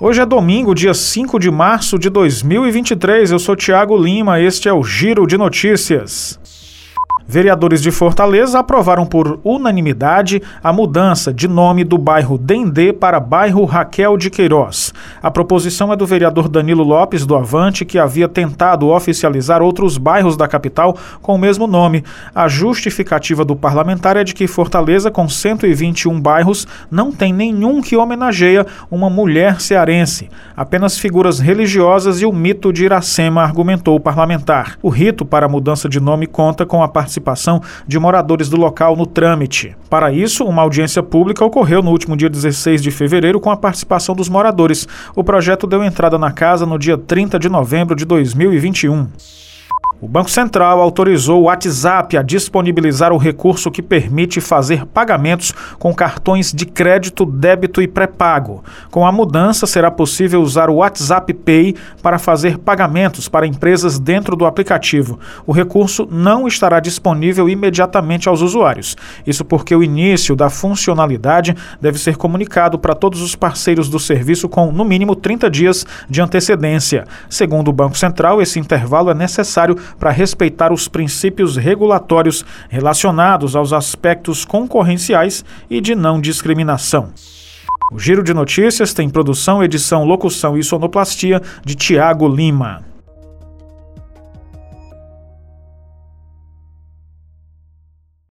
Hoje é domingo, dia 5 de março de 2023. Eu sou Tiago Lima, este é o Giro de Notícias. Vereadores de Fortaleza aprovaram por unanimidade a mudança de nome do bairro Dendê para bairro Raquel de Queiroz. A proposição é do vereador Danilo Lopes do Avante, que havia tentado oficializar outros bairros da capital com o mesmo nome. A justificativa do parlamentar é de que Fortaleza, com 121 bairros, não tem nenhum que homenageia uma mulher cearense. Apenas figuras religiosas e o mito de Iracema, argumentou o parlamentar. O rito para a mudança de nome conta com a participação participação de moradores do local no trâmite. Para isso, uma audiência pública ocorreu no último dia 16 de fevereiro com a participação dos moradores. O projeto deu entrada na casa no dia 30 de novembro de 2021. O Banco Central autorizou o WhatsApp a disponibilizar o recurso que permite fazer pagamentos com cartões de crédito, débito e pré-pago. Com a mudança, será possível usar o WhatsApp Pay para fazer pagamentos para empresas dentro do aplicativo. O recurso não estará disponível imediatamente aos usuários. Isso porque o início da funcionalidade deve ser comunicado para todos os parceiros do serviço com, no mínimo, 30 dias de antecedência. Segundo o Banco Central, esse intervalo é necessário para respeitar os princípios regulatórios relacionados aos aspectos concorrenciais e de não discriminação. O Giro de Notícias tem produção, edição, locução e sonoplastia de Tiago Lima.